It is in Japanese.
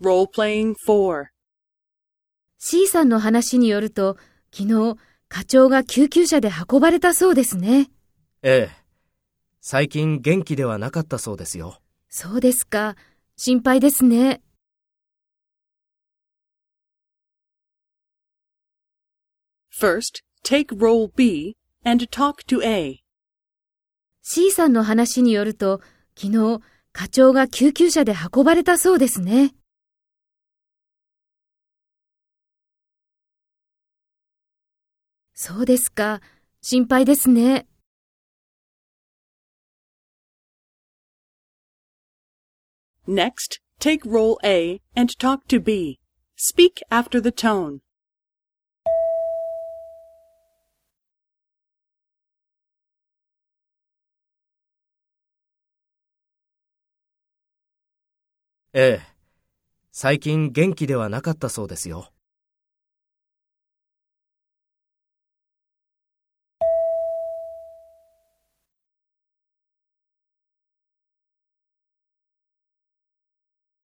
Role-playing 4. C さんの話によると、昨日、課長が救急車で運ばれたそうですね。ええ。最近元気ではなかったそうですよ。そうですか。心配ですね。First, take role B and talk to A. C さんの話によると、昨日、課長が救急車で運ばれたそうですね。そうですか。心配ですね。Next, take role A and talk to B. Speak after the tone. ええ。最近元気ではなかったそうですよ。